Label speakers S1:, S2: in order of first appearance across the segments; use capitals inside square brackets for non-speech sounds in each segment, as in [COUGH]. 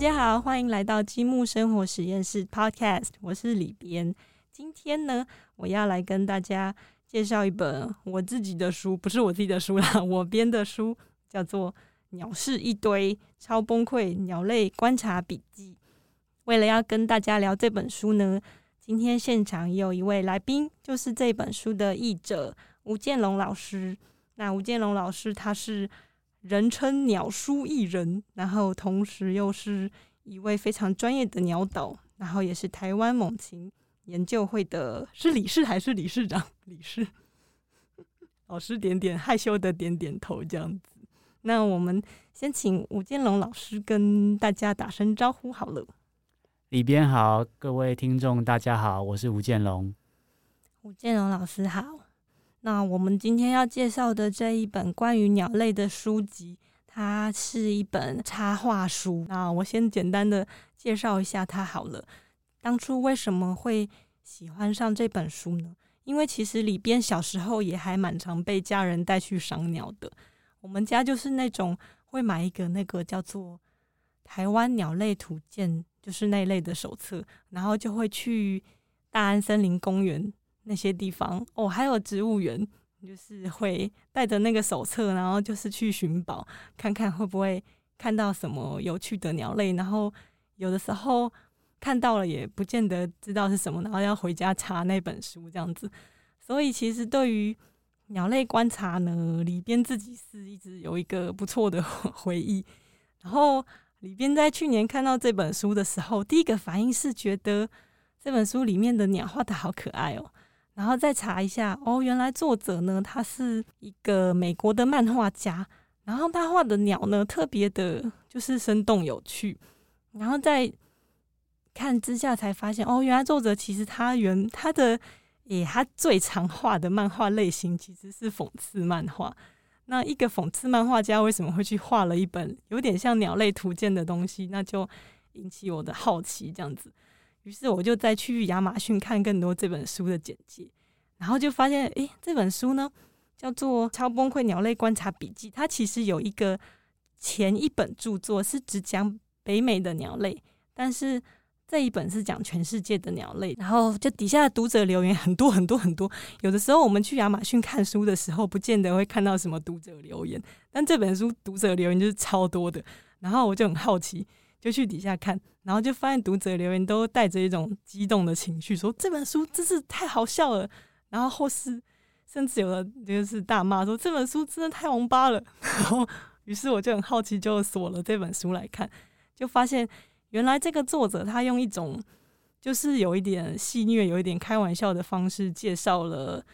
S1: 大家好，欢迎来到积木生活实验室 Podcast，我是李边。今天呢，我要来跟大家介绍一本我自己的书，不是我自己的书啦，[LAUGHS] 我编的书，叫做《鸟事一堆超崩溃鸟类观察笔记》。为了要跟大家聊这本书呢，今天现场有一位来宾，就是这本书的译者吴建龙老师。那吴建龙老师他是人称鸟叔艺人，然后同时又是一位非常专业的鸟导，然后也是台湾猛禽研究会的，是理事还是理事长？理事老师点点害羞的点点头，这样子。那我们先请吴建龙老师跟大家打声招呼好了。
S2: 里边好，各位听众大家好，我是吴建龙。
S1: 吴建龙老师好。那我们今天要介绍的这一本关于鸟类的书籍，它是一本插画书。那我先简单的介绍一下它好了。当初为什么会喜欢上这本书呢？因为其实里边小时候也还蛮常被家人带去赏鸟的。我们家就是那种会买一个那个叫做《台湾鸟类图鉴》，就是那类的手册，然后就会去大安森林公园。那些地方哦，还有植物园，就是会带着那个手册，然后就是去寻宝，看看会不会看到什么有趣的鸟类。然后有的时候看到了，也不见得知道是什么，然后要回家查那本书这样子。所以其实对于鸟类观察呢，里边自己是一直有一个不错的 [LAUGHS] 回忆。然后里边在去年看到这本书的时候，第一个反应是觉得这本书里面的鸟画的好可爱哦。然后再查一下哦，原来作者呢，他是一个美国的漫画家，然后他画的鸟呢，特别的就是生动有趣。然后再看之下才发现，哦，原来作者其实他原他的，诶，他最常画的漫画类型其实是讽刺漫画。那一个讽刺漫画家为什么会去画了一本有点像鸟类图鉴的东西？那就引起我的好奇，这样子。于是我就再去亚马逊看更多这本书的简介，然后就发现，诶，这本书呢叫做《超崩溃鸟类观察笔记》，它其实有一个前一本著作是只讲北美的鸟类，但是这一本是讲全世界的鸟类。然后就底下的读者留言很多很多很多，有的时候我们去亚马逊看书的时候，不见得会看到什么读者留言，但这本书读者留言就是超多的，然后我就很好奇。就去底下看，然后就发现读者留言都带着一种激动的情绪，说这本书真是太好笑了。然后或是甚至有的就是大骂说这本书真的太王八了。[LAUGHS] 然后于是我就很好奇，就锁了这本书来看，就发现原来这个作者他用一种就是有一点戏谑、有一点开玩笑的方式，介绍了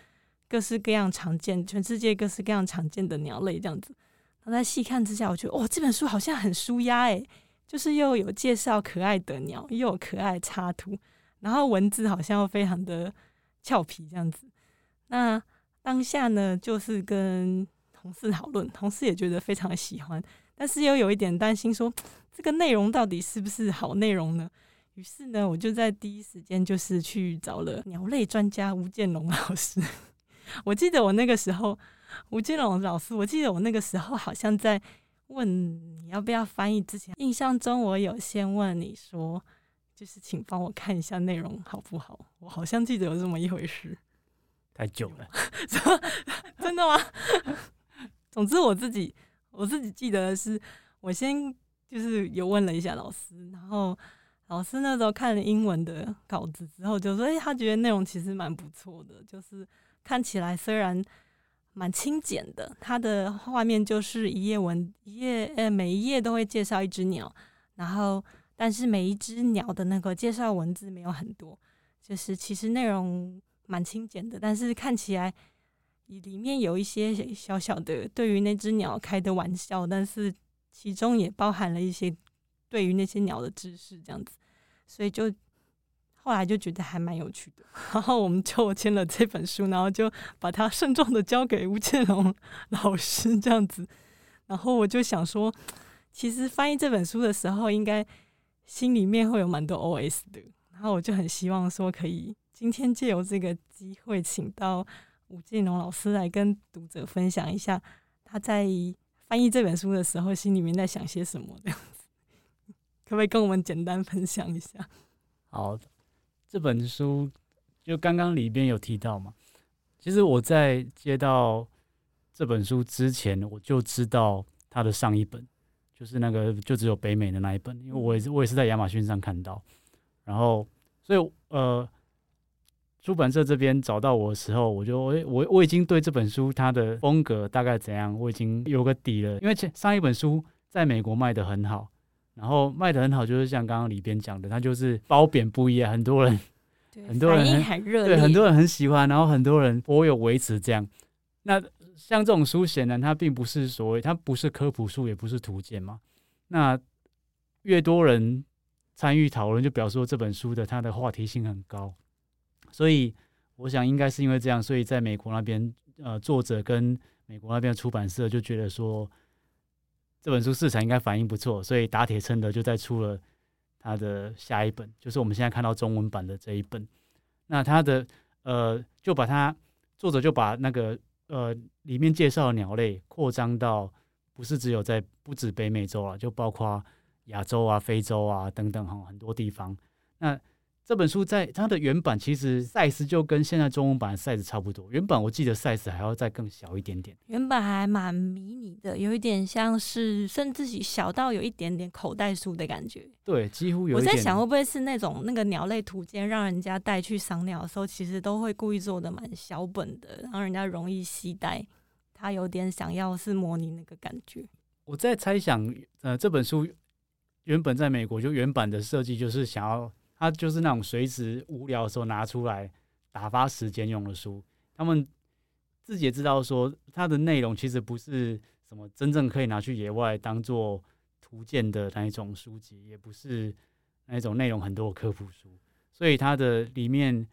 S1: 各式各样常见、全世界各式各样常见的鸟类这样子。然后在细看之下，我觉得哦，这本书好像很舒压诶。就是又有介绍可爱的鸟，又有可爱插图，然后文字好像又非常的俏皮这样子。那当下呢，就是跟同事讨论，同事也觉得非常喜欢，但是又有一点担心，说这个内容到底是不是好内容呢？于是呢，我就在第一时间就是去找了鸟类专家吴建龙老师。[LAUGHS] 我记得我那个时候，吴建龙老师，我记得我那个时候好像在。问你要不要翻译之前，印象中我有先问你说，就是请帮我看一下内容好不好？我好像记得有这么一回事。
S2: 太久了，[LAUGHS]
S1: 真的吗？[LAUGHS] 总之我自己我自己记得是，我先就是有问了一下老师，然后老师那时候看了英文的稿子之后，就说：“哎，他觉得内容其实蛮不错的，就是看起来虽然。”蛮轻简的，它的画面就是一页文一页，呃，每一页都会介绍一只鸟，然后但是每一只鸟的那个介绍文字没有很多，就是其实内容蛮轻简的，但是看起来里面有一些小小的对于那只鸟开的玩笑，但是其中也包含了一些对于那些鸟的知识，这样子，所以就。后来就觉得还蛮有趣的，[LAUGHS] 然后我们就签了这本书，然后就把它慎重的交给吴建龙 [LAUGHS] 老师这样子。然后我就想说，其实翻译这本书的时候，应该心里面会有蛮多 OS 的。然后我就很希望说，可以今天借由这个机会，请到吴建龙老师来跟读者分享一下他在翻译这本书的时候，心里面在想些什么这样子。[LAUGHS] 可不可以跟我们简单分享一下？
S2: 好，这本书就刚刚里边有提到嘛，其实我在接到这本书之前，我就知道它的上一本就是那个就只有北美的那一本，因为我也是我也是在亚马逊上看到，然后所以呃。出版社这边找到我的时候，我就我我我已经对这本书它的风格大概怎样，我已经有个底了。因为前上一本书在美国卖的很好，然后卖的很好，就是像刚刚里边讲的，它就是褒贬不一，很多人很多人
S1: 很热
S2: 对很多人很喜欢，然后很多人颇有维持这样。那像这种书，显然它并不是所谓它不是科普书，也不是图鉴嘛。那越多人参与讨论，就表示说这本书的它的话题性很高。所以，我想应该是因为这样，所以在美国那边，呃，作者跟美国那边的出版社就觉得说，这本书市场应该反应不错，所以打铁趁热就在出了他的下一本，就是我们现在看到中文版的这一本。那他的呃，就把它作者就把那个呃里面介绍的鸟类扩张到不是只有在不止北美洲了，就包括亚洲啊、非洲啊等等哈很多地方。那这本书在它的原版其实 size 就跟现在中文版的 size 差不多。原版我记得 size 还要再更小一点点。
S1: 原版还蛮迷你的，有一点像是甚至小到有一点点口袋书的感觉。
S2: 对，几乎有。
S1: 我在想会不会是那种那个鸟类图鉴，让人家带去赏鸟的时候，其实都会故意做的蛮小本的，让人家容易携带。他有点想要是模拟那个感觉。
S2: 我在猜想，呃，这本书原本在美国就原版的设计就是想要。他就是那种随时无聊的时候拿出来打发时间用的书。他们自己也知道说，它的内容其实不是什么真正可以拿去野外当做图鉴的那一种书籍，也不是那一种内容很多的科普书。所以它的里面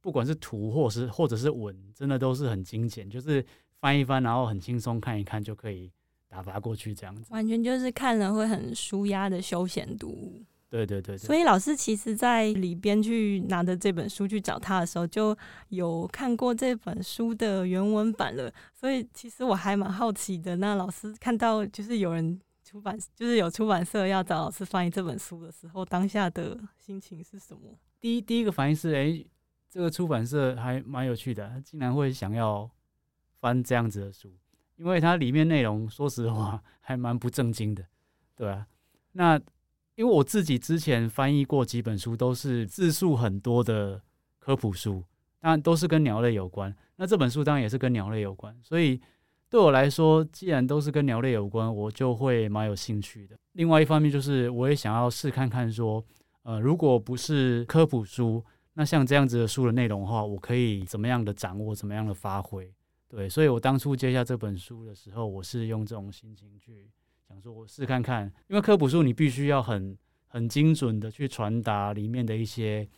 S2: 不管是图或是或者是文，真的都是很精简，就是翻一翻，然后很轻松看一看就可以打发过去这样子。
S1: 完全就是看了会很舒压的休闲读物。
S2: 对对对，
S1: 所以老师其实，在里边去拿着这本书去找他的时候，就有看过这本书的原文版了。所以其实我还蛮好奇的。那老师看到就是有人出版，就是有出版社要找老师翻译这本书的时候，当下的心情是什么？
S2: 第一第一个反应是，哎，这个出版社还蛮有趣的，他竟然会想要翻这样子的书，因为它里面内容说实话还蛮不正经的，对吧？那。因为我自己之前翻译过几本书，都是字数很多的科普书，当然都是跟鸟类有关。那这本书当然也是跟鸟类有关，所以对我来说，既然都是跟鸟类有关，我就会蛮有兴趣的。另外一方面就是，我也想要试看看说，呃，如果不是科普书，那像这样子的书的内容的话，我可以怎么样的掌握，怎么样的发挥？对，所以我当初接下这本书的时候，我是用这种心情去。想说，我试看看，因为科普书你必须要很很精准的去传达里面的一些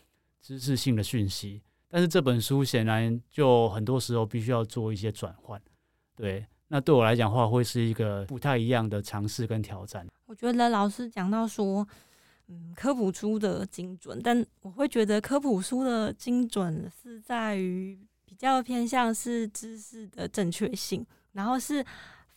S2: 知识性的讯息，但是这本书显然就很多时候必须要做一些转换，对，那对我来讲话会是一个不太一样的尝试跟挑战。
S1: 我觉得老师讲到说，嗯，科普书的精准，但我会觉得科普书的精准是在于比较偏向是知识的正确性，然后是。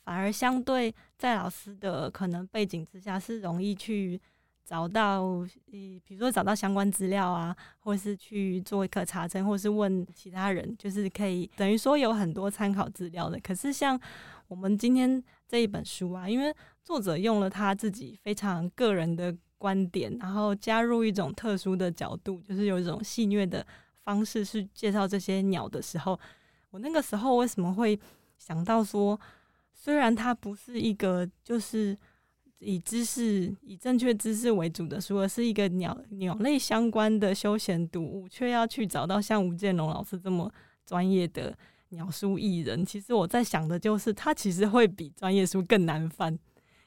S1: 反而相对在老师的可能背景之下，是容易去找到，呃，比如说找到相关资料啊，或是去做一个查证，或是问其他人，就是可以等于说有很多参考资料的。可是像我们今天这一本书啊，因为作者用了他自己非常个人的观点，然后加入一种特殊的角度，就是有一种戏谑的方式去介绍这些鸟的时候，我那个时候为什么会想到说？虽然它不是一个就是以知识、以正确知识为主的书，而是一个鸟鸟类相关的休闲读物，却要去找到像吴建龙老师这么专业的鸟书艺人。其实我在想的就是，他其实会比专业书更难翻，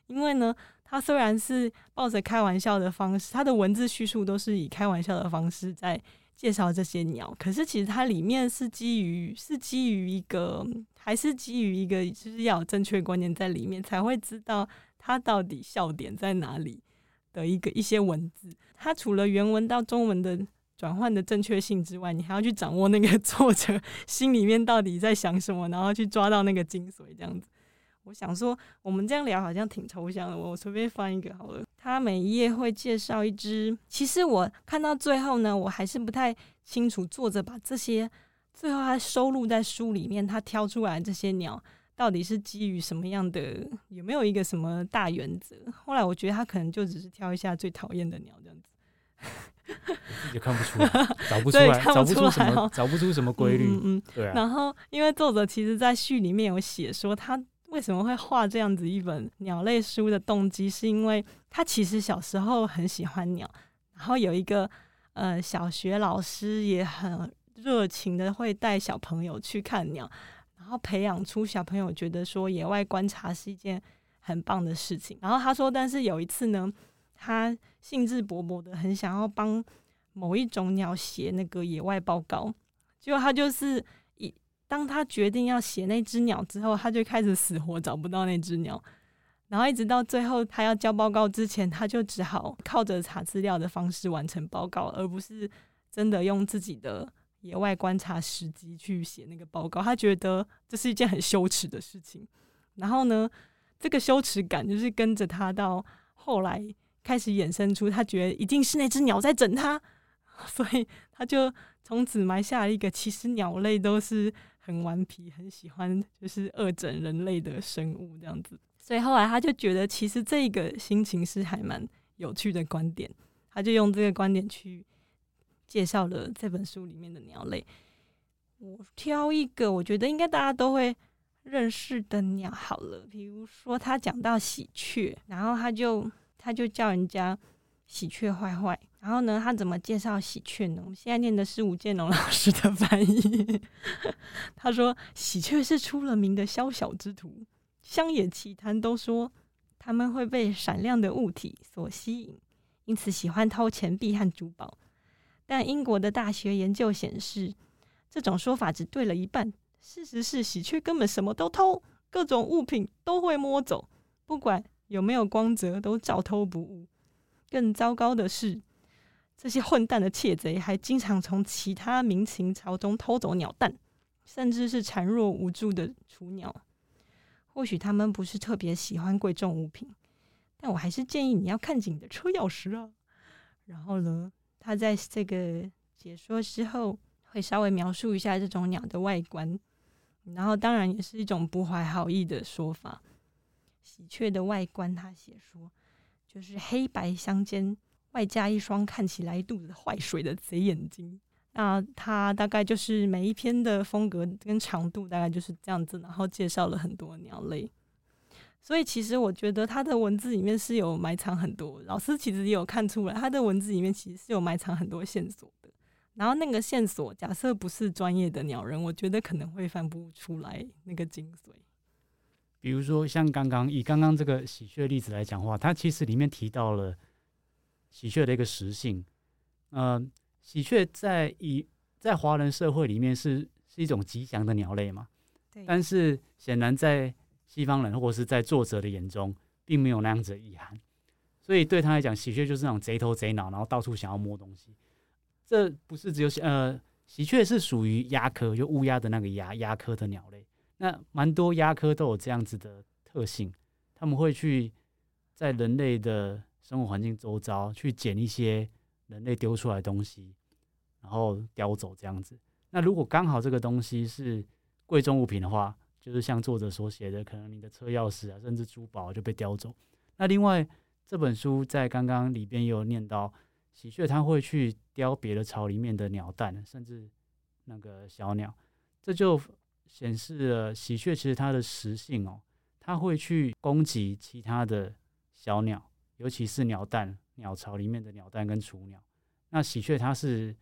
S1: 因为呢，他虽然是抱着开玩笑的方式，他的文字叙述都是以开玩笑的方式在介绍这些鸟，可是其实它里面是基于是基于一个。还是基于一个，就是要有正确观念在里面，才会知道它到底笑点在哪里的一个一些文字。它除了原文到中文的转换的正确性之外，你还要去掌握那个 [LAUGHS] 作者心里面到底在想什么，然后去抓到那个精髓。这样子，我想说，我们这样聊好像挺抽象的，我随便翻一个好了。他每一页会介绍一只，其实我看到最后呢，我还是不太清楚作者把这些最后他收录在书里面，他挑出来这些鸟到底是基于什么样的，有没有一个什么大原则？后来我觉得他可能就只是挑一下最讨厌的鸟这样子。
S2: 自己看不出来，[LAUGHS] 找不出来，找不出什么，找不出什么规律。嗯嗯，对啊。
S1: 然后，因为作者其实在序里面有写说，他为什么会画这样子一本鸟类书的动机，是因为他其实小时候很喜欢鸟，然后有一个呃小学老师也很热情的会带小朋友去看鸟，然后培养出小朋友觉得说野外观察是一件很棒的事情。然后他说，但是有一次呢。他兴致勃勃的很想要帮某一种鸟写那个野外报告，结果他就是当他决定要写那只鸟之后，他就开始死活找不到那只鸟，然后一直到最后他要交报告之前，他就只好靠着查资料的方式完成报告，而不是真的用自己的野外观察时机去写那个报告。他觉得这是一件很羞耻的事情，然后呢，这个羞耻感就是跟着他到后来。开始衍生出，他觉得一定是那只鸟在整他，[LAUGHS] 所以他就从此埋下了一个，其实鸟类都是很顽皮、很喜欢就是恶整人类的生物这样子。所以后来他就觉得，其实这个心情是还蛮有趣的观点，他就用这个观点去介绍了这本书里面的鸟类。我挑一个，我觉得应该大家都会认识的鸟好了，比如说他讲到喜鹊，然后他就。他就叫人家喜鹊坏坏，然后呢，他怎么介绍喜鹊呢？我们现在念的是吴建龙 [LAUGHS] 老师的翻译。[LAUGHS] 他说，喜鹊是出了名的宵小之徒，乡野奇谈都说他们会被闪亮的物体所吸引，因此喜欢偷钱币和珠宝。但英国的大学研究显示，这种说法只对了一半。事实是，喜鹊根本什么都偷，各种物品都会摸走，不管。有没有光泽都照偷不误。更糟糕的是，这些混蛋的窃贼还经常从其他民情巢中偷走鸟蛋，甚至是孱弱无助的雏鸟。或许他们不是特别喜欢贵重物品，但我还是建议你要看紧你的车钥匙啊。然后呢，他在这个解说之后会稍微描述一下这种鸟的外观，然后当然也是一种不怀好意的说法。喜鹊的外观，他写说，就是黑白相间，外加一双看起来一肚子坏水的贼眼睛。那他大概就是每一篇的风格跟长度大概就是这样子，然后介绍了很多鸟类。所以其实我觉得他的文字里面是有埋藏很多，老师其实也有看出来，他的文字里面其实是有埋藏很多线索的。然后那个线索，假设不是专业的鸟人，我觉得可能会翻不出来那个精髓。
S2: 比如说，像刚刚以刚刚这个喜鹊例子来讲话，它其实里面提到了喜鹊的一个食性。呃，喜鹊在以在华人社会里面是是一种吉祥的鸟类嘛？
S1: 对。
S2: 但是显然在西方人或是在作者的眼中，并没有那样子的意涵。所以对他来讲，喜鹊就是那种贼头贼脑，然后到处想要摸东西。这不是只有呃，喜鹊是属于鸦科，就乌鸦的那个鸦鸦科的鸟类。那蛮多鸦科都有这样子的特性，他们会去在人类的生活环境周遭去捡一些人类丢出来的东西，然后叼走这样子。那如果刚好这个东西是贵重物品的话，就是像作者所写的，可能你的车钥匙啊，甚至珠宝就被叼走。那另外这本书在刚刚里边也有念到，喜鹊它会去叼别的巢里面的鸟蛋，甚至那个小鸟，这就。显示了喜鹊其实它的食性哦，它会去攻击其他的小鸟，尤其是鸟蛋、鸟巢里面的鸟蛋跟雏鸟。那喜鹊它是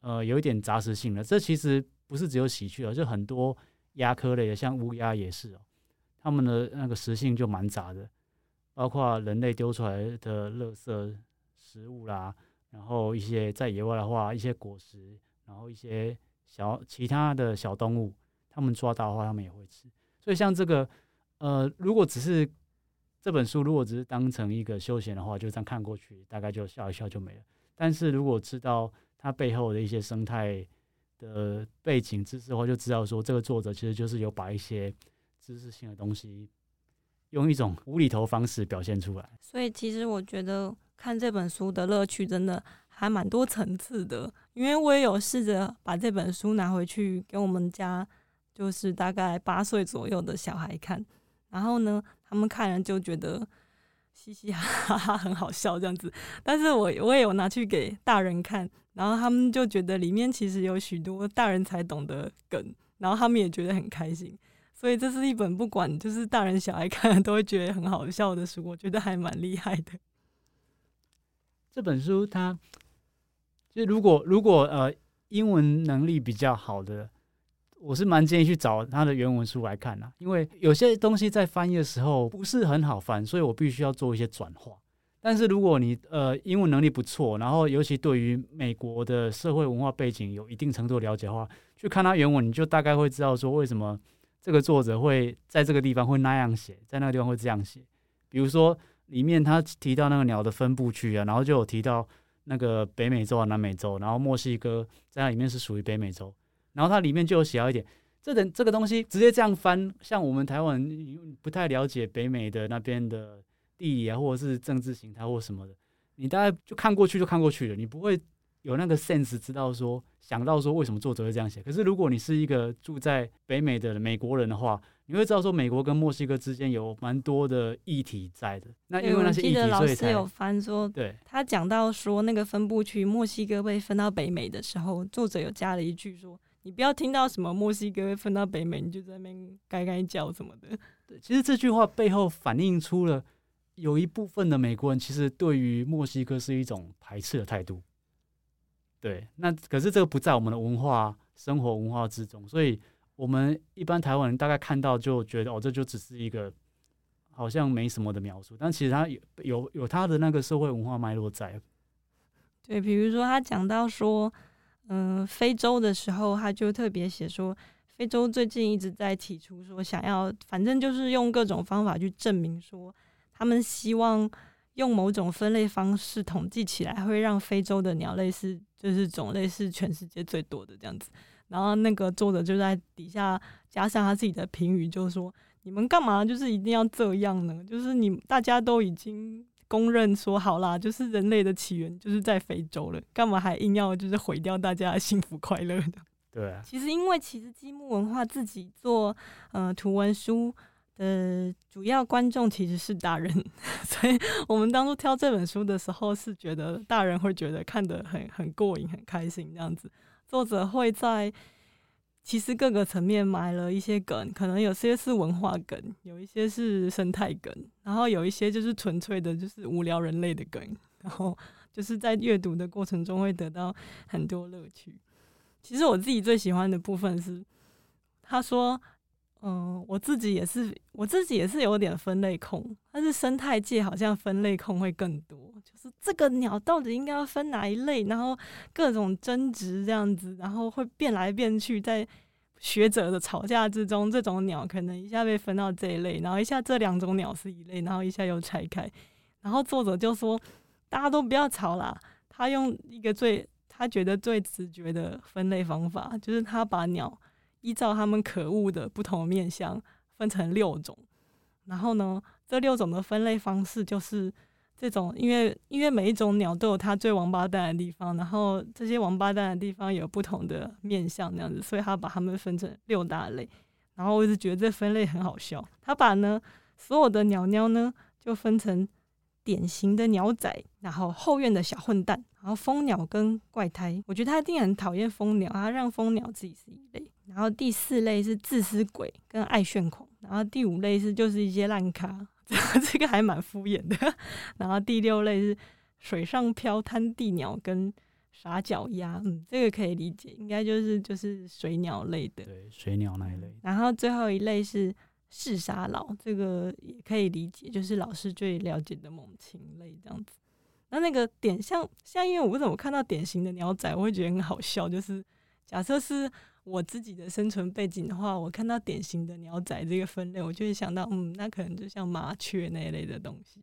S2: 呃有一点杂食性的，这其实不是只有喜鹊哦，就很多鸦科类的，像乌鸦也是哦，它们的那个食性就蛮杂的，包括人类丢出来的垃圾食物啦，然后一些在野外的话，一些果实，然后一些小其他的小动物。它们抓到的话，它们也会吃。所以像这个，呃，如果只是这本书，如果只是当成一个休闲的话，就这样看过去，大概就笑一笑就没了。但是如果知道它背后的一些生态的背景知识的话，就知道说这个作者其实就是有把一些知识性的东西用一种无厘头方式表现出来。
S1: 所以其实我觉得看这本书的乐趣真的还蛮多层次的，因为我也有试着把这本书拿回去给我们家，就是大概八岁左右的小孩看，然后呢，他们看了就觉得嘻嘻哈哈很好笑这样子，但是我我也有拿去给大人看，然后他们就觉得里面其实有许多大人才懂的梗，然后他们也觉得很开心。所以这是一本不管就是大人小孩看都会觉得很好笑的书，我觉得还蛮厉害的。[LAUGHS]
S2: 这本书它就如果如果呃英文能力比较好的，我是蛮建议去找它的原文书来看啊，因为有些东西在翻译的时候不是很好翻，所以我必须要做一些转化。但是如果你呃英文能力不错，然后尤其对于美国的社会文化背景有一定程度了解的话，去看它原文，你就大概会知道说为什么。这个作者会在这个地方会那样写，在那个地方会这样写。比如说，里面他提到那个鸟的分布区啊，然后就有提到那个北美洲啊、南美洲，然后墨西哥在那里面是属于北美洲。然后它里面就有写到一点，这等这个东西直接这样翻，像我们台湾不太了解北美的那边的地理啊，或者是政治形态或什么的，你大概就看过去就看过去了，你不会。有那个 sense 知道说想到说为什么作者会这样写，可是如果你是一个住在北美的美国人的话，你会知道说美国跟墨西哥之间有蛮多的议题在的。那因为那些议题，所以
S1: 才有翻说，
S2: 对，
S1: 他讲到说那个分布区墨西哥被分到北美的时候，作者有加了一句说，你不要听到什么墨西哥被分到北美，你就在那边该该叫什么的。[LAUGHS]
S2: 对，其实这句话背后反映出了有一部分的美国人其实对于墨西哥是一种排斥的态度。对，那可是这个不在我们的文化生活文化之中，所以我们一般台湾人大概看到就觉得哦，这就只是一个好像没什么的描述，但其实它有有有它的那个社会文化脉络在。
S1: 对，比如说他讲到说，嗯，非洲的时候，他就特别写说，非洲最近一直在提出说，想要反正就是用各种方法去证明说，他们希望用某种分类方式统计起来，会让非洲的鸟类是。就是种类是全世界最多的这样子，然后那个作者就在底下加上他自己的评语，就说你们干嘛就是一定要这样呢？就是你大家都已经公认说好啦，就是人类的起源就是在非洲了，干嘛还硬要就是毁掉大家的幸福快乐的？
S2: 对，啊
S1: 其实因为其实积木文化自己做呃图文书。的主要观众其实是大人，[LAUGHS] 所以我们当初挑这本书的时候是觉得大人会觉得看得很很过瘾、很开心这样子。作者会在其实各个层面埋了一些梗，可能有些是文化梗，有一些是生态梗，然后有一些就是纯粹的就是无聊人类的梗，然后就是在阅读的过程中会得到很多乐趣。其实我自己最喜欢的部分是他说。嗯，我自己也是，我自己也是有点分类控，但是生态界好像分类控会更多，就是这个鸟到底应该要分哪一类，然后各种争执这样子，然后会变来变去，在学者的吵架之中，这种鸟可能一下被分到这一类，然后一下这两种鸟是一类，然后一下又拆开，然后作者就说大家都不要吵啦，他用一个最他觉得最直觉的分类方法，就是他把鸟。依照他们可恶的不同面相分成六种，然后呢，这六种的分类方式就是这种，因为因为每一种鸟都有它最王八蛋的地方，然后这些王八蛋的地方有不同的面相那样子，所以他把它们分成六大类。然后我一直觉得这分类很好笑，他把呢所有的鸟鸟呢就分成典型的鸟仔，然后后院的小混蛋，然后蜂鸟跟怪胎。我觉得他一定很讨厌蜂鸟，他让蜂鸟自己是一类。然后第四类是自私鬼跟爱炫狂，然后第五类是就是一些烂咖，[LAUGHS] 这个还蛮敷衍的。然后第六类是水上漂滩地鸟跟傻脚丫，嗯，这个可以理解，应该就是就是水鸟类的。
S2: 对，水鸟那一类。
S1: 然后最后一类是嗜杀佬，这个也可以理解，就是老师最了解的猛禽类这样子。那那个点像像，因为我怎么看到典型的鸟仔，我会觉得很好笑，就是假设是。我自己的生存背景的话，我看到典型的鸟仔这个分类，我就会想到，嗯，那可能就像麻雀那一类的东西。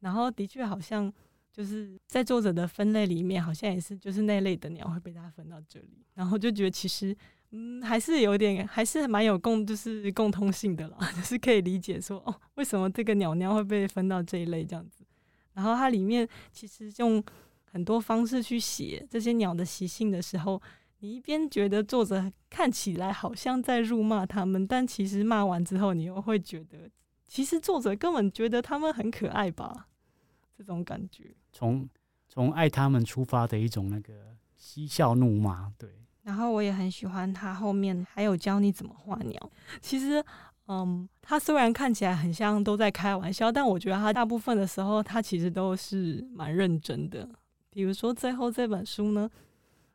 S1: 然后的确好像就是在作者的分类里面，好像也是就是那类的鸟会被他分到这里。然后就觉得其实嗯，还是有点，还是蛮有共，就是共通性的啦，[LAUGHS] 就是可以理解说，哦，为什么这个鸟鸟会被分到这一类这样子。然后它里面其实用很多方式去写这些鸟的习性的时候，你一边觉得作者看起来好像在辱骂他们，但其实骂完之后，你又会觉得，其实作者根本觉得他们很可爱吧？这种感觉，
S2: 从从爱他们出发的一种那个嬉笑怒骂，对。
S1: 然后我也很喜欢他后面还有教你怎么画鸟。其实，嗯，他虽然看起来很像都在开玩笑，但我觉得他大部分的时候他其实都是蛮认真的。比如说最后这本书呢，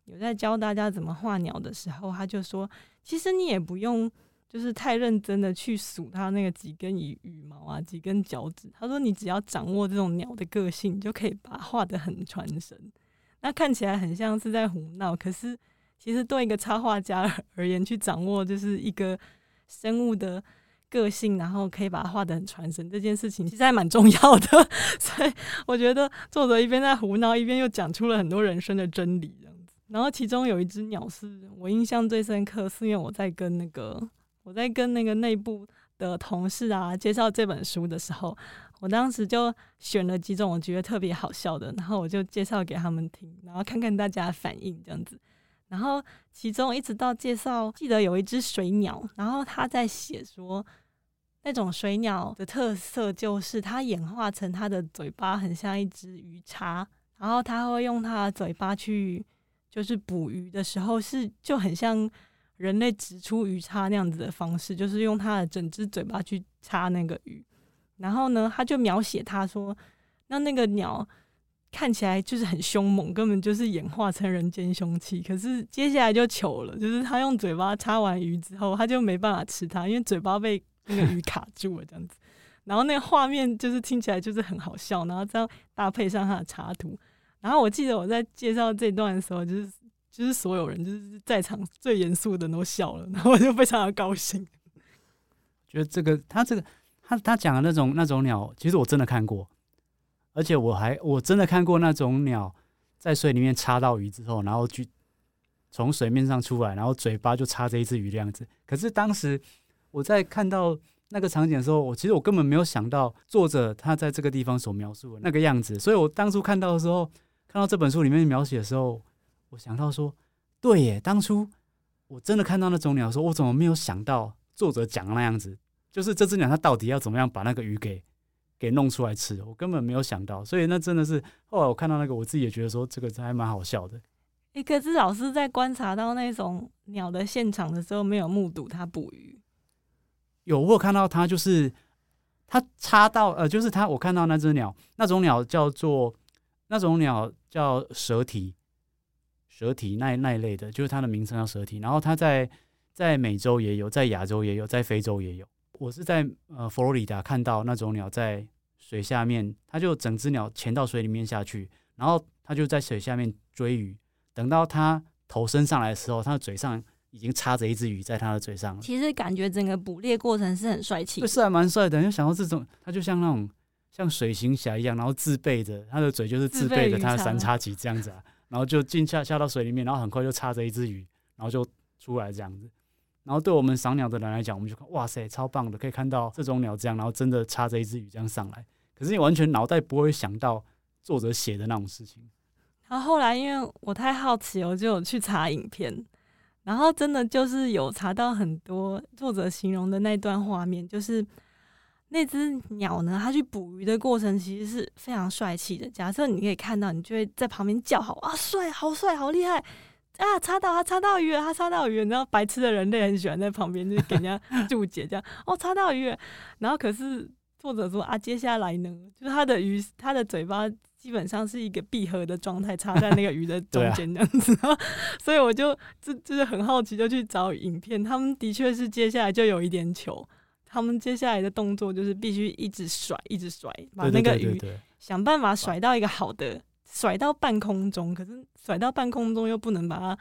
S1: 有在教大家怎么画鸟的时候，他就说，其实你也不用就是太认真的去数它那个几根羽羽毛啊，几根脚趾。他说你只要掌握这种鸟的个性，就可以把它画的很传神。那看起来很像是在胡闹，可是。其实对一个插画家 [LAUGHS] 而言，去掌握就是一个生物的个性，然后可以把它画的很传神，这件事情其实还蛮重要的。[LAUGHS] 所以我觉得作者一边在胡闹，一边又讲出了很多人生的真理，然后其中有一只鸟是我印象最深刻，是因为我在跟那个我在跟那个内部的同事啊介绍这本书的时候，我当时就选了几种我觉得特别好笑的，然后我就介绍给他们听，然后看看大家反应，这样子。然后其中一直到介绍，记得有一只水鸟，然后他在写说，那种水鸟的特色就是它演化成它的嘴巴很像一只鱼叉，然后它会用它的嘴巴去，就是捕鱼的时候是就很像人类指出鱼叉那样子的方式，就是用它的整只嘴巴去插那个鱼。然后呢，他就描写他说，那那个鸟。看起来就是很凶猛，根本就是演化成人间凶器。可是接下来就糗了，就是他用嘴巴插完鱼之后，他就没办法吃它，因为嘴巴被那个鱼卡住了这样子。然后那个画面就是听起来就是很好笑，然后这样搭配上他的插图。然后我记得我在介绍这段的时候，就是就是所有人就是在场最严肃的都笑了，然后我就非常的高兴。[LAUGHS]
S2: 觉得这个他这个他他讲的那种那种鸟，其实我真的看过。而且我还我真的看过那种鸟在水里面插到鱼之后，然后去从水面上出来，然后嘴巴就插着一只鱼的样子。可是当时我在看到那个场景的时候，我其实我根本没有想到作者他在这个地方所描述的那个样子。所以我当初看到的时候，看到这本书里面描写的时候，我想到说，对耶，当初我真的看到那种鸟，说我怎么没有想到作者讲的那样子，就是这只鸟它到底要怎么样把那个鱼给。给弄出来吃，我根本没有想到，所以那真的是后来我看到那个，我自己也觉得说这个还蛮好笑的。
S1: 诶，可是老师在观察到那种鸟的现场的时候，没有目睹它捕鱼。
S2: 有，我有看到它，就是它插到呃，就是它，我看到那只鸟，那种鸟叫做那种鸟叫蛇体，蛇体那那一类的，就是它的名称叫蛇体。然后它在在美洲也有，在亚洲也有，在非洲也有。我是在呃佛罗里达看到那种鸟在水下面，它就整只鸟潜到水里面下去，然后它就在水下面追鱼。等到它头伸上来的时候，它的嘴上已经插着一只鱼在它的嘴上。
S1: 其实感觉整个捕猎过程是很帅气，
S2: 是还蛮帅的。就想到这种，它就像那种像水行侠一样，然后自备着他的嘴就是自备着他的三叉戟这样子啊，然后就进下下到水里面，然后很快就插着一只鱼，然后就出来这样子。然后对我们赏鸟的人来讲，我们就看哇塞，超棒的，可以看到这种鸟这样，然后真的插着一只鱼这样上来。可是你完全脑袋不会想到作者写的那种事情。
S1: 然后后来因为我太好奇，我就有去查影片，然后真的就是有查到很多作者形容的那段画面，就是那只鸟呢，它去捕鱼的过程其实是非常帅气的。假设你可以看到，你就会在旁边叫好啊，帅，好帅，好厉害。啊！插到他插到鱼了，他插到鱼了。然后白痴的人类很喜欢在旁边就是给人家 [LAUGHS] 注解这样。哦，插到鱼。然后可是作者说啊，接下来呢，就是它的鱼，它的嘴巴基本上是一个闭合的状态，插在那个鱼的 [LAUGHS] 中间这样子。[LAUGHS] 所以我就就就是很好奇，就去找影片。他们的确是接下来就有一点糗。他们接下来的动作就是必须一直甩，一直甩，把那个鱼想办法甩到一个好的。甩到半空中，可是甩到半空中又不能把它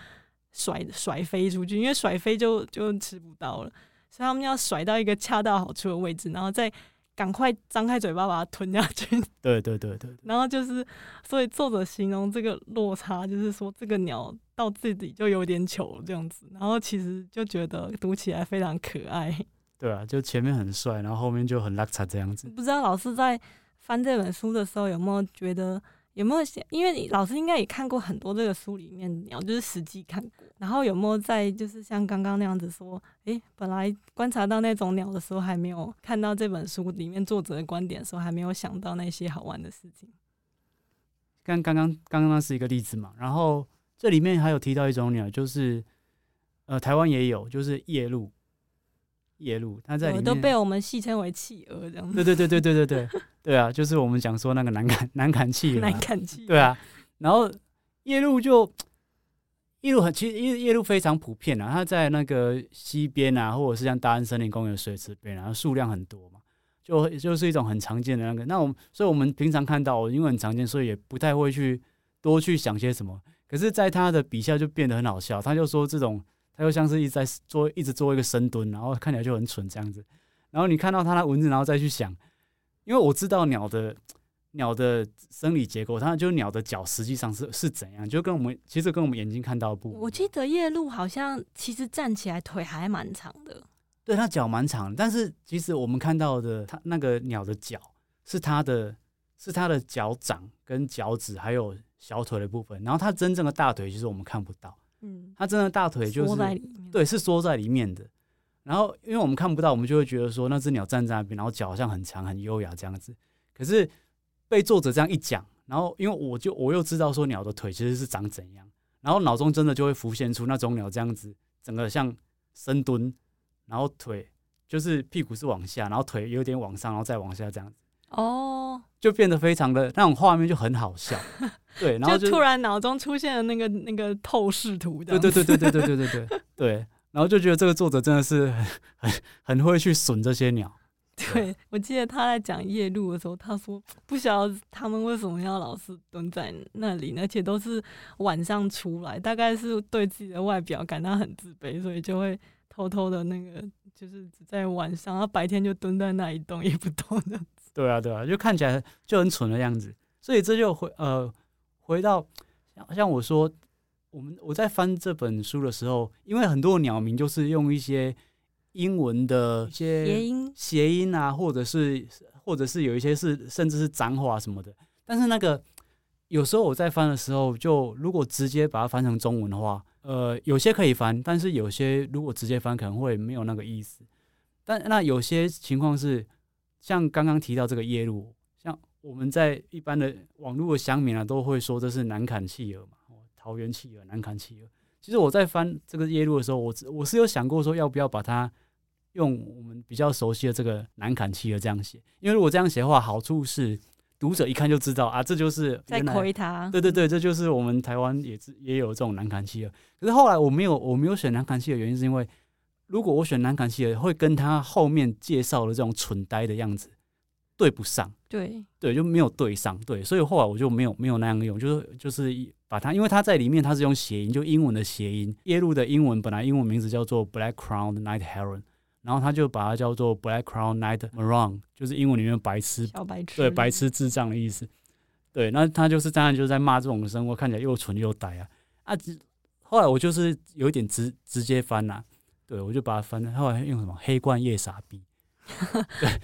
S1: 甩甩飞出去，因为甩飞就就吃不到了。所以他们要甩到一个恰到好处的位置，然后再赶快张开嘴巴把它吞下去。[LAUGHS]
S2: 对对对对。
S1: 然后就是，所以作者形容这个落差，就是说这个鸟到到自己就有点糗这样子，然后其实就觉得读起来非常可爱。
S2: 对啊，就前面很帅，然后后面就很拉遢这样子。
S1: 不知道老师在翻这本书的时候有没有觉得？有没有想？因为老师应该也看过很多这个书里面的鸟，就是实际看过。然后有没有在就是像刚刚那样子说，诶，本来观察到那种鸟的时候，还没有看到这本书里面作者的观点的时候，还没有想到那些好玩的事情。
S2: 刚刚刚刚刚是一个例子嘛。然后这里面还有提到一种鸟，就是呃，台湾也有，就是夜鹭。夜鹭，它在里面
S1: 都被我们戏称为企鹅，这样。
S2: 对对对对对对对对啊，就是我们讲说那个南坎南坎企鹅，
S1: 南坎企鹅。
S2: 对啊，然后夜鹭就夜鹭很其实夜夜鹭非常普遍啊，它在那个西边啊，或者是像大安森林公园水池边啊，数量很多嘛，就就是一种很常见的那个。那我们所以我们平常看到，因为很常见，所以也不太会去多去想些什么。可是，在他的笔下就变得很好笑，他就说这种。它又像是一直在做，一直做一个深蹲，然后看起来就很蠢这样子。然后你看到它的文字，然后再去想，因为我知道鸟的鸟的生理结构，它就是鸟的脚实际上是是怎样，就跟我们其实跟我们眼睛看到不。
S1: 我记得夜鹭好像其实站起来腿还蛮长的，
S2: 对，它脚蛮长，但是其实我们看到的它那个鸟的脚是它的，是它的脚掌跟脚趾还有小腿的部分，然后它真正的大腿其实我们看不到。
S1: 嗯，
S2: 它真的大腿就是对，是缩在里面的。然后，因为我们看不到，我们就会觉得说那只鸟站在那边，然后脚好像很长、很优雅这样子。可是被作者这样一讲，然后因为我就我又知道说鸟的腿其实是长怎样，然后脑中真的就会浮现出那种鸟这样子，整个像深蹲，然后腿就是屁股是往下，然后腿有点往上，然后再往下这样子。
S1: 哦，
S2: 就变得非常的那种画面就很好笑。[LAUGHS] 对，然后
S1: 就突然脑中出现了那个那个透视图，
S2: 对对对对对对对对对对，然后就觉得这个作者真的是很很很会去损这些鸟。
S1: 对我记得他在讲夜路的时候，他说不晓得他们为什么要老是蹲在那里，而且都是晚上出来，大概是对自己的外表感到很自卑，所以就会偷偷的那个就是只在晚上，然后白天就蹲在那一动也不动的。
S2: 对啊对啊，就看起来就很蠢的样子，所以这就回呃。回到像像我说，我们我在翻这本书的时候，因为很多鸟名就是用一些英文的一些
S1: 谐音
S2: 谐音啊，或者是或者是有一些是甚至是脏话什么的。但是那个有时候我在翻的时候，就如果直接把它翻成中文的话，呃，有些可以翻，但是有些如果直接翻可能会没有那个意思。但那有些情况是像刚刚提到这个耶路。像我们在一般的网络的乡民啊，都会说这是南坎企鹅嘛，桃园企鹅、南坎企鹅。其实我在翻这个耶路的时候，我我是有想过说要不要把它用我们比较熟悉的这个南坎企鹅这样写，因为如果这样写的话，好处是读者一看就知道啊，这就是
S1: 在亏他。
S2: 对对对，这就是我们台湾也也有这种南坎企鹅。可是后来我没有我没有选南坎企鹅，原因是因为如果我选南坎企鹅，会跟他后面介绍的这种蠢呆的样子。对不上，
S1: 对。
S2: 对，就没有对上，对，所以后来我就没有没有那样用，就是就是把它，因为它在里面它是用谐音，就英文的谐音，耶路的英文本来英文名字叫做 Black Crown Night Heron，然后他就把它叫做 Black Crown Night Maroon，就是英文里面白痴，
S1: 小白痴，
S2: 对，白痴智障的意思，对，那他就是当然就是在骂这种生活，看起来又蠢又呆啊。啊！后来我就是有一点直直接翻呐，对我就把它翻，后来用什么黑冠夜傻逼。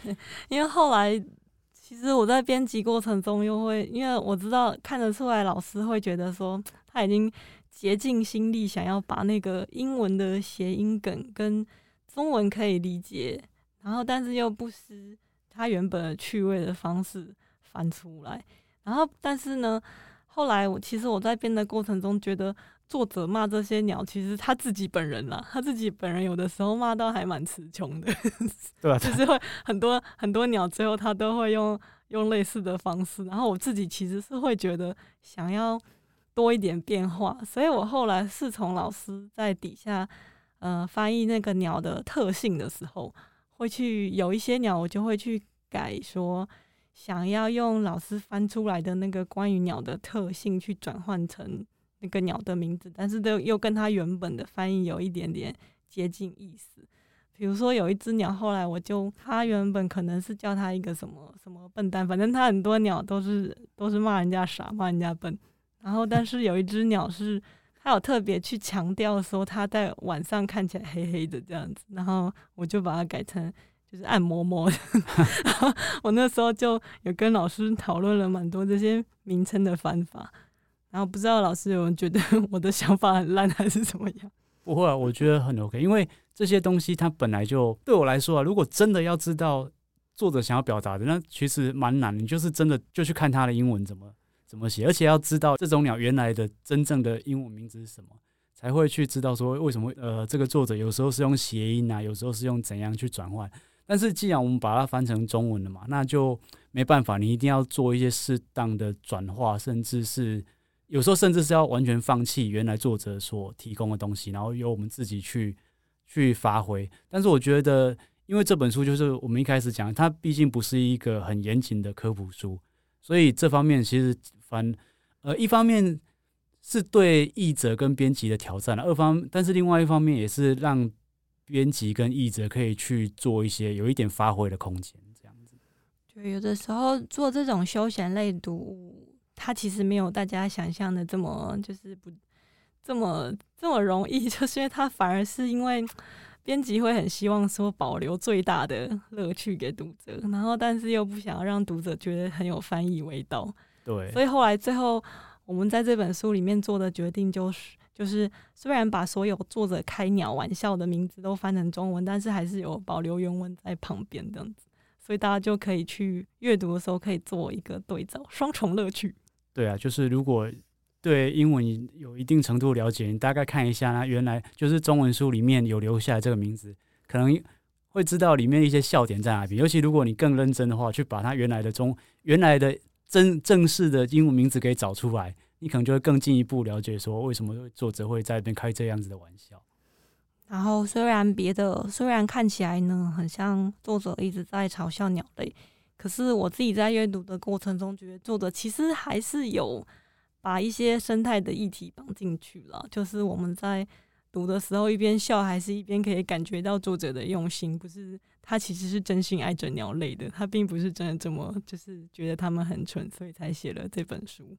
S2: 对，
S1: 因为后来其实我在编辑过程中又会，因为我知道看得出来老师会觉得说他已经竭尽心力想要把那个英文的谐音梗跟中文可以理解，然后但是又不失他原本的趣味的方式翻出来，然后但是呢，后来我其实我在编的过程中觉得。作者骂这些鸟，其实他自己本人啦，他自己本人有的时候骂到还蛮词穷的，[LAUGHS]
S2: 对啊，
S1: 就是会很多很多鸟，最后他都会用用类似的方式。然后我自己其实是会觉得想要多一点变化，所以我后来是从老师在底下呃翻译那个鸟的特性的时候，会去有一些鸟，我就会去改说，想要用老师翻出来的那个关于鸟的特性去转换成。那个鸟的名字，但是都又跟它原本的翻译有一点点接近意思。比如说有一只鸟，后来我就它原本可能是叫它一个什么什么笨蛋，反正它很多鸟都是都是骂人家傻，骂人家笨。然后但是有一只鸟是它有特别去强调说它在晚上看起来黑黑的这样子，然后我就把它改成就是暗摸摸的。[LAUGHS] 然后我那时候就有跟老师讨论了蛮多这些名称的方法，然后不知道老师有没有觉得 [LAUGHS] 我的想法很烂还是怎么样？
S2: 不会啊，我觉得很 OK，因为这些东西它本来就对我来说啊，如果真的要知道作者想要表达的，那其实蛮难。你就是真的就去看他的英文怎么怎么写，而且要知道这种鸟原来的真正的英文名字是什么，才会去知道说为什么呃这个作者有时候是用谐音啊，有时候是用怎样去转换。但是既然我们把它翻成中文了嘛，那就没办法，你一定要做一些适当的转化，甚至是。有时候甚至是要完全放弃原来作者所提供的东西，然后由我们自己去去发挥。但是我觉得，因为这本书就是我们一开始讲，它毕竟不是一个很严谨的科普书，所以这方面其实反呃一方面是对译者跟编辑的挑战二方，但是另外一方面也是让编辑跟译者可以去做一些有一点发挥的空间，这样子。
S1: 对，有的时候做这种休闲类读物。它其实没有大家想象的这么就是不这么这么容易，[LAUGHS] 就是因为它反而是因为编辑会很希望说保留最大的乐趣给读者，然后但是又不想要让读者觉得很有翻译味道。
S2: 对，
S1: 所以后来最后我们在这本书里面做的决定就是，就是虽然把所有作者开鸟玩笑的名字都翻成中文，但是还是有保留原文在旁边这样子，所以大家就可以去阅读的时候可以做一个对照，双重乐趣。
S2: 对啊，就是如果对英文有一定程度了解，你大概看一下，那原来就是中文书里面有留下这个名字，可能会知道里面一些笑点在哪边。尤其如果你更认真的话，去把它原来的中原来的正正式的英文名字给找出来，你可能就会更进一步了解说为什么作者会在那边开这样子的玩笑。
S1: 然后虽然别的虽然看起来呢，很像作者一直在嘲笑鸟类。可是我自己在阅读的过程中，觉得作者其实还是有把一些生态的议题绑进去了。就是我们在读的时候，一边笑，还是一边可以感觉到作者的用心。不是他其实是真心爱着鸟类的，他并不是真的这么就是觉得他们很蠢，所以才写了这本书。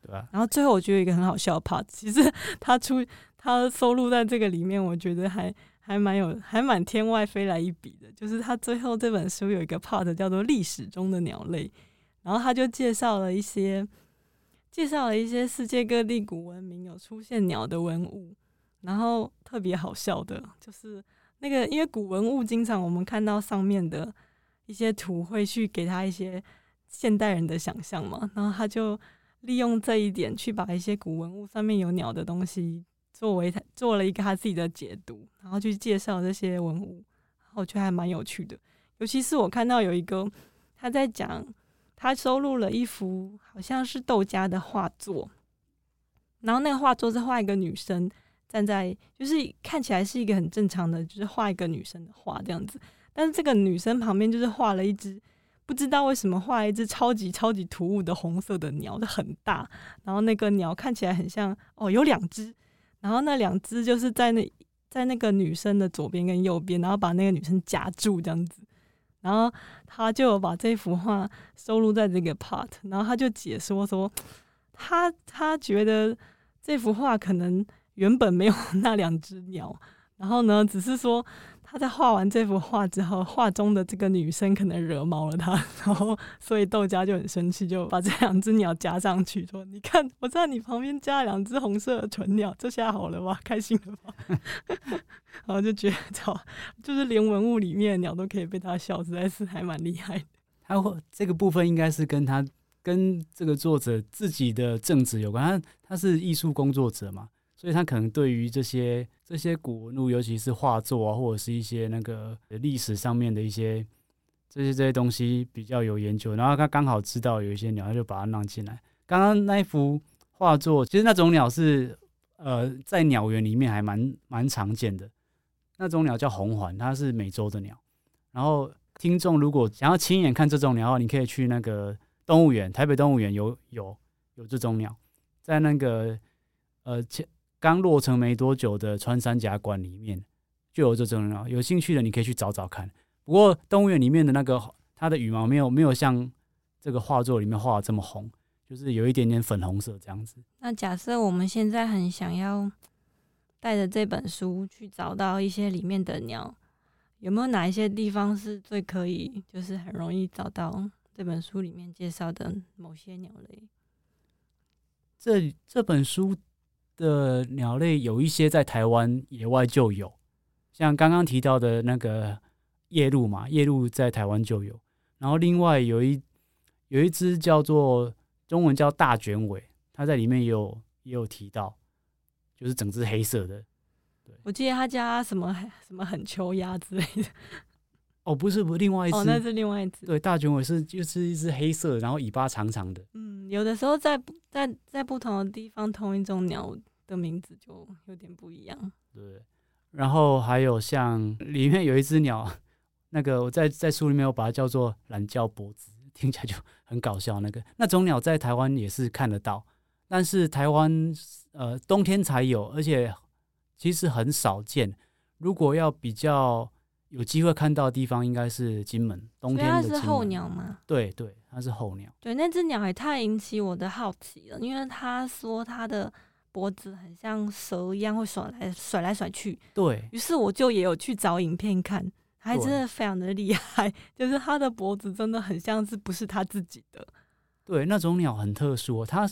S2: 对啊。
S1: 然后最后我觉得一个很好笑的 part，其实他出他收录在这个里面，我觉得还。还蛮有，还蛮天外飞来一笔的。就是他最后这本书有一个 part 叫做历史中的鸟类，然后他就介绍了一些，介绍了一些世界各地古文明有出现鸟的文物。然后特别好笑的就是那个，因为古文物经常我们看到上面的一些图会去给他一些现代人的想象嘛，然后他就利用这一点去把一些古文物上面有鸟的东西。作为他做了一个他自己的解读，然后去介绍这些文物，我觉得还蛮有趣的。尤其是我看到有一个他在讲，他收录了一幅好像是窦家的画作，然后那个画作是画一个女生站在，就是看起来是一个很正常的，就是画一个女生的画这样子。但是这个女生旁边就是画了一只，不知道为什么画一只超级超级突兀的红色的鸟，就很大。然后那个鸟看起来很像哦，有两只。然后那两只就是在那在那个女生的左边跟右边，然后把那个女生夹住这样子。然后他就把这幅画收录在这个 part，然后他就解说说，他他觉得这幅画可能原本没有 [LAUGHS] 那两只鸟，然后呢，只是说。他在画完这幅画之后，画中的这个女生可能惹毛了他，然后所以窦家就很生气，就把这两只鸟加上去，说：“你看，我在你旁边加了两只红色的纯鸟，这下好了吧？开心了吧？” [LAUGHS] 然后就觉得，就是连文物里面的鸟都可以被他笑，实在是还蛮厉害的。
S2: 他这个部分应该是跟他跟这个作者自己的正直有关，他他是艺术工作者嘛。所以他可能对于这些这些古文物，尤其是画作啊，或者是一些那个历史上面的一些这些这些东西比较有研究。然后他刚好知道有一些鸟，他就把它弄进来。刚刚那一幅画作，其实那种鸟是呃在鸟园里面还蛮蛮常见的。那种鸟叫红环，它是美洲的鸟。然后听众如果想要亲眼看这种鸟的话，你可以去那个动物园，台北动物园有有有这种鸟，在那个呃前。刚落成没多久的穿山甲馆里面就有这种鸟，有兴趣的你可以去找找看。不过动物园里面的那个它的羽毛没有没有像这个画作里面画的这么红，就是有一点点粉红色这样子。
S1: 那假设我们现在很想要带着这本书去找到一些里面的鸟，有没有哪一些地方是最可以，就是很容易找到这本书里面介绍的某些鸟类？
S2: 这这本书的鸟类有一些在台湾野外就有，像刚刚提到的那个夜鹭嘛，夜鹭在台湾就有。然后另外有一有一只叫做中文叫大卷尾，它在里面也有也有提到，就是整只黑色的。
S1: 我记得他家什么什么很秋鸭之类的。
S2: 哦，不是，不，另外一只，
S1: 哦，那是另外一只。
S2: 对，大卷尾是就是一只黑色，然后尾巴长长的。
S1: 嗯，有的时候在在在不同的地方，同一种鸟的名字就有点不一样。
S2: 对，然后还有像里面有一只鸟，那个我在在书里面我把它叫做懒觉脖子，听起来就很搞笑。那个那种鸟在台湾也是看得到，但是台湾呃冬天才有，而且其实很少见。如果要比较。有机会看到的地方应该是金门，冬天的
S1: 它是候鸟吗？
S2: 对对，它是候鸟。
S1: 对，那只鸟也太引起我的好奇了，因为他说他的脖子很像蛇一样，会甩来甩来甩去。
S2: 对
S1: 于是，我就也有去找影片看，还真的非常的厉害，[LAUGHS] 就是它的脖子真的很像是不是它自己的。
S2: 对，那种鸟很特殊，它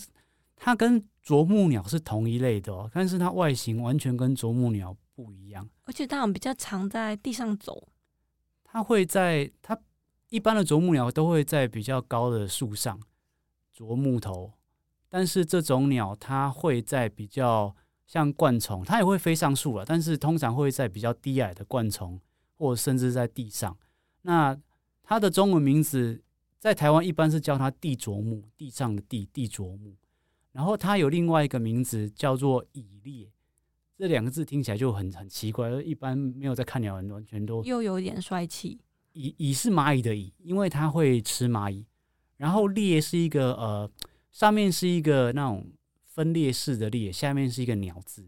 S2: 它跟啄木鸟是同一类的哦，但是它外形完全跟啄木鸟。不一样，
S1: 而且它们比较常在地上走。
S2: 它会在它一般的啄木鸟都会在比较高的树上啄木头，但是这种鸟它会在比较像灌丛，它也会飞上树了，但是通常会在比较低矮的灌丛，或甚至在地上。那它的中文名字在台湾一般是叫它地啄木，地上的地地啄木。然后它有另外一个名字叫做蚁猎。这两个字听起来就很很奇怪，一般没有在看鸟人完全都
S1: 又有点帅气。
S2: 蚁蚁是蚂蚁的蚁，因为它会吃蚂蚁。然后猎是一个呃，上面是一个那种分裂式的裂，下面是一个鸟字。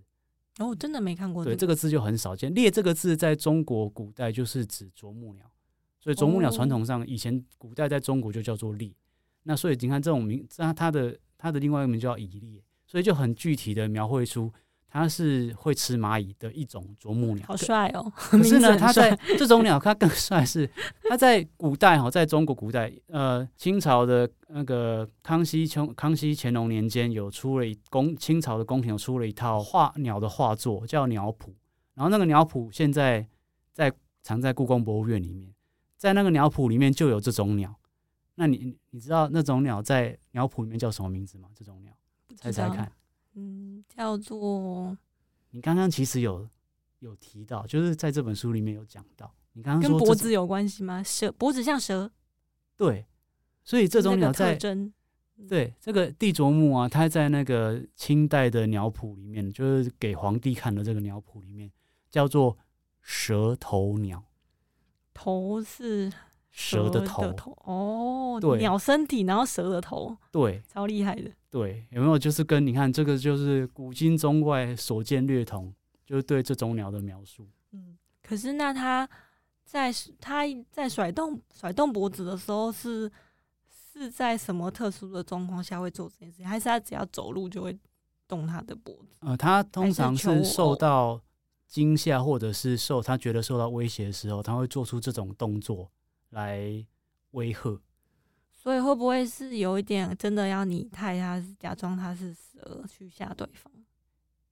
S1: 哦，真的没看过。
S2: 对，这个字就很少见。猎这个字在中国古代就是指啄木鸟，所以啄木鸟传统上以前古代在中国就叫做猎。那所以你看这种名，那它的它的另外一个名叫蚁猎，所以就很具体的描绘出。它是会吃蚂蚁的一种啄木鸟，
S1: 好帅哦！
S2: 可是呢，它在这种鸟，它更帅是它在古代哈，在中国古代，呃，清朝的那个康熙乾康熙乾隆年间有出了一宫清朝的宫廷有出了一套画鸟的画作，叫鸟谱。然后那个鸟谱现在在藏在故宫博物院里面，在那个鸟谱里面就有这种鸟。那你你知道那种鸟在鸟谱里面叫什么名字吗？这种鸟，猜猜看。
S1: 嗯，叫做
S2: 你刚刚其实有有提到，就是在这本书里面有讲到，你刚刚
S1: 跟脖子有关系吗？蛇脖子像蛇，
S2: 对，所以这种鸟在对这个地啄木啊，它在那个清代的鸟谱里面，就是给皇帝看的这个鸟谱里面叫做蛇头鸟，
S1: 头是
S2: 蛇的头
S1: 哦，
S2: 对，
S1: 鸟身体，然后蛇的头，
S2: 对，
S1: 超厉害的。
S2: 对，有没有就是跟你看这个就是古今中外所见略同，就是对这种鸟的描述。
S1: 嗯，可是那它在它在甩动甩动脖子的时候，是是在什么特殊的状况下会做这件事情？还是它只要走路就会动它的脖子？
S2: 呃，它通常是受到惊吓，或者是受它觉得受到威胁的时候，它会做出这种动作来威吓。
S1: 所以会不会是有一点真的要你太，他假装他是蛇去吓对方？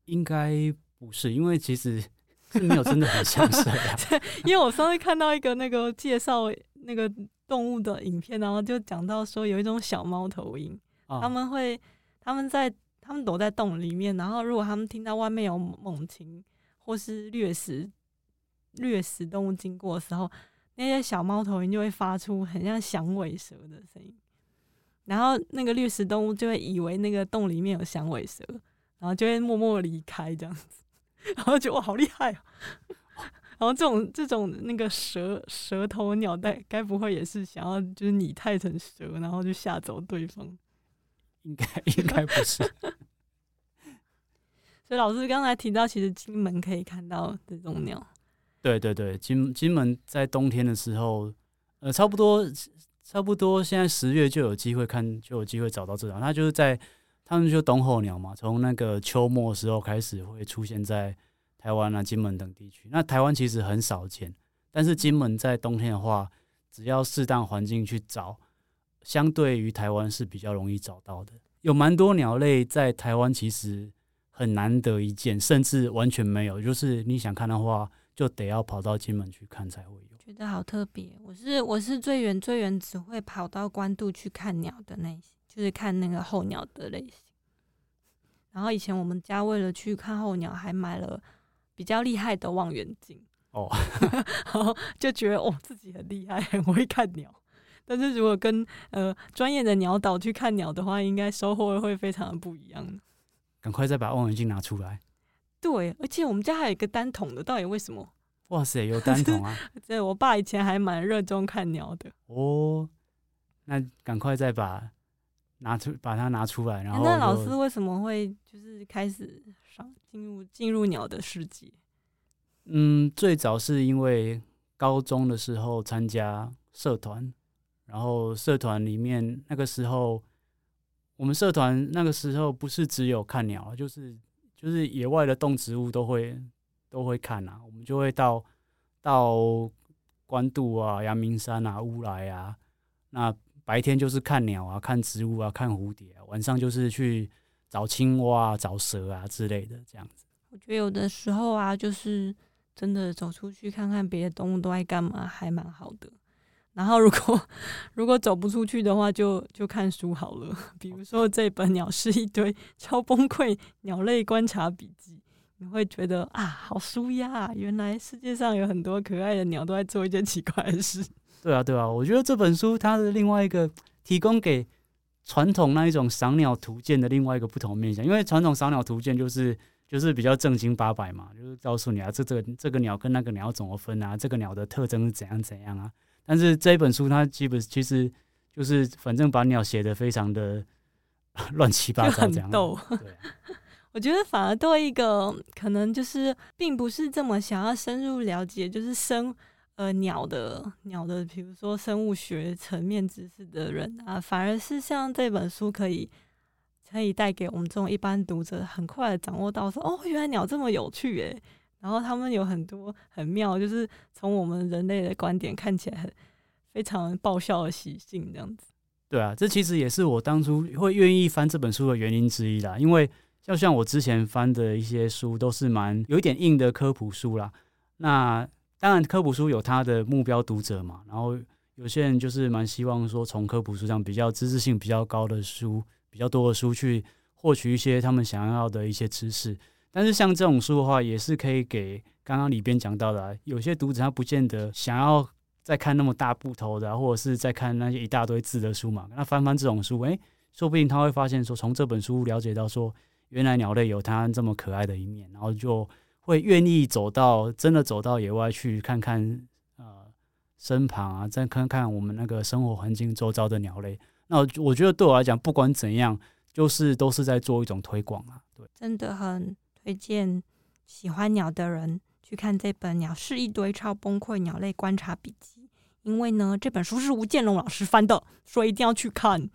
S2: 应该不是，因为其实是没有真的很像蛇。[LAUGHS]
S1: 因为我上次看到一个那个介绍那个动物的影片，然后就讲到说有一种小猫头鹰，他们会他们在他们躲在洞里面，然后如果他们听到外面有猛禽或是掠食掠食动物经过的时候。那些小猫头鹰就会发出很像响尾蛇的声音，然后那个掠食动物就会以为那个洞里面有响尾蛇，然后就会默默离开这样子，然后觉得哇好厉害哦！[LAUGHS] 然后这种这种那个蛇蛇头鸟带，该不会也是想要就是拟态成蛇，然后就吓走对方？[LAUGHS]
S2: 应该应该不是。[LAUGHS]
S1: 所以老师刚才提到，其实金门可以看到这种鸟。
S2: 对对对，金金门在冬天的时候，呃，差不多差不多现在十月就有机会看，就有机会找到这种。它就是在他们就冬候鸟嘛，从那个秋末时候开始会出现在台湾啊、金门等地区。那台湾其实很少见，但是金门在冬天的话，只要适当环境去找，相对于台湾是比较容易找到的。有蛮多鸟类在台湾其实很难得一见，甚至完全没有。就是你想看的话，就得要跑到金门去看才会有。
S1: 觉得好特别。我是我是最远最远只会跑到关渡去看鸟的那些，就是看那个候鸟的类型。然后以前我们家为了去看候鸟，还买了比较厉害的望远镜
S2: 哦，[LAUGHS]
S1: 然后就觉得哦自己很厉害，很会看鸟。但是如果跟呃专业的鸟导去看鸟的话，应该收获会非常的不一样。
S2: 赶快再把望远镜拿出来。
S1: 对，而且我们家还有一个单筒的，到底为什么？
S2: 哇塞，有单筒啊！[LAUGHS]
S1: 对，我爸以前还蛮热衷看鸟的。
S2: 哦，那赶快再把拿出把它拿出来，然后。
S1: 那老师为什么会就是开始上进入进入鸟的世界？
S2: 嗯，最早是因为高中的时候参加社团。然后社团里面那个时候，我们社团那个时候不是只有看鸟，就是就是野外的动植物都会都会看啊。我们就会到到关渡啊、阳明山啊、乌来啊。那白天就是看鸟啊、看植物啊、看蝴蝶，晚上就是去找青蛙、啊找蛇啊之类的这样子。
S1: 我觉得有的时候啊，就是真的走出去看看别的动物都在干嘛，还蛮好的。然后，如果如果走不出去的话，就就看书好了。[LAUGHS] 比如说这本《鸟是一堆超崩溃鸟类观察笔记》，你会觉得啊，好舒压！原来世界上有很多可爱的鸟都在做一件奇怪的事。[LAUGHS]
S2: 对啊，对啊，我觉得这本书它的另外一个提供给传统那一种赏鸟图鉴的另外一个不同面向，因为传统赏鸟图鉴就是就是比较正经八百嘛，就是告诉你啊，这这个这个鸟跟那个鸟怎么分啊，这个鸟的特征是怎样怎样啊。但是这一本书，它基本其实就是反正把鸟写的非常的 [LAUGHS] 乱七八糟，这样。
S1: 逗。对，[LAUGHS] 我觉得反而对一个可能就是并不是这么想要深入了解，就是生呃鸟的鸟的，比如说生物学层面知识的人啊，反而是像这本书可以可以带给我们这种一般读者，很快的掌握到说，哦，原来鸟这么有趣诶。然后他们有很多很妙，就是从我们人类的观点看起来很非常爆笑的习性这样子。
S2: 对啊，这其实也是我当初会愿意翻这本书的原因之一啦。因为就像我之前翻的一些书，都是蛮有一点硬的科普书啦。那当然科普书有它的目标读者嘛，然后有些人就是蛮希望说从科普书上比较知识性比较高的书，比较多的书去获取一些他们想要的一些知识。但是像这种书的话，也是可以给刚刚里边讲到的，有些读者他不见得想要再看那么大部头的，或者是在看那些一大堆字的书嘛。那翻翻这种书，诶，说不定他会发现说，从这本书了解到说，原来鸟类有它这么可爱的一面，然后就会愿意走到真的走到野外去看看，呃，身旁啊，再看看我们那个生活环境周遭的鸟类。那我觉得对我来讲，不管怎样，就是都是在做一种推广啊，对，
S1: 真的很。推荐喜欢鸟的人去看这本《鸟是一堆超崩溃鸟类观察笔记》，因为呢，这本书是吴建龙老师翻的，所以一定要去看。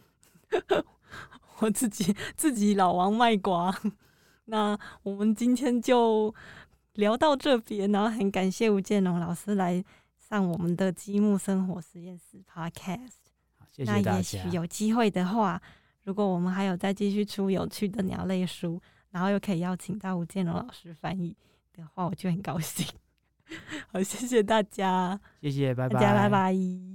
S1: [LAUGHS] 我自己自己老王卖瓜。那我们今天就聊到这边，然后很感谢吴建龙老师来上我们的积木生活实验室 Podcast。
S2: 谢谢。
S1: 那也许有机会的话，如果我们还有再继续出有趣的鸟类书。然后又可以邀请到吴建龙老师翻译的话，我就很高兴。[LAUGHS] 好，谢谢大家，
S2: 谢谢，拜拜，
S1: 大家拜拜。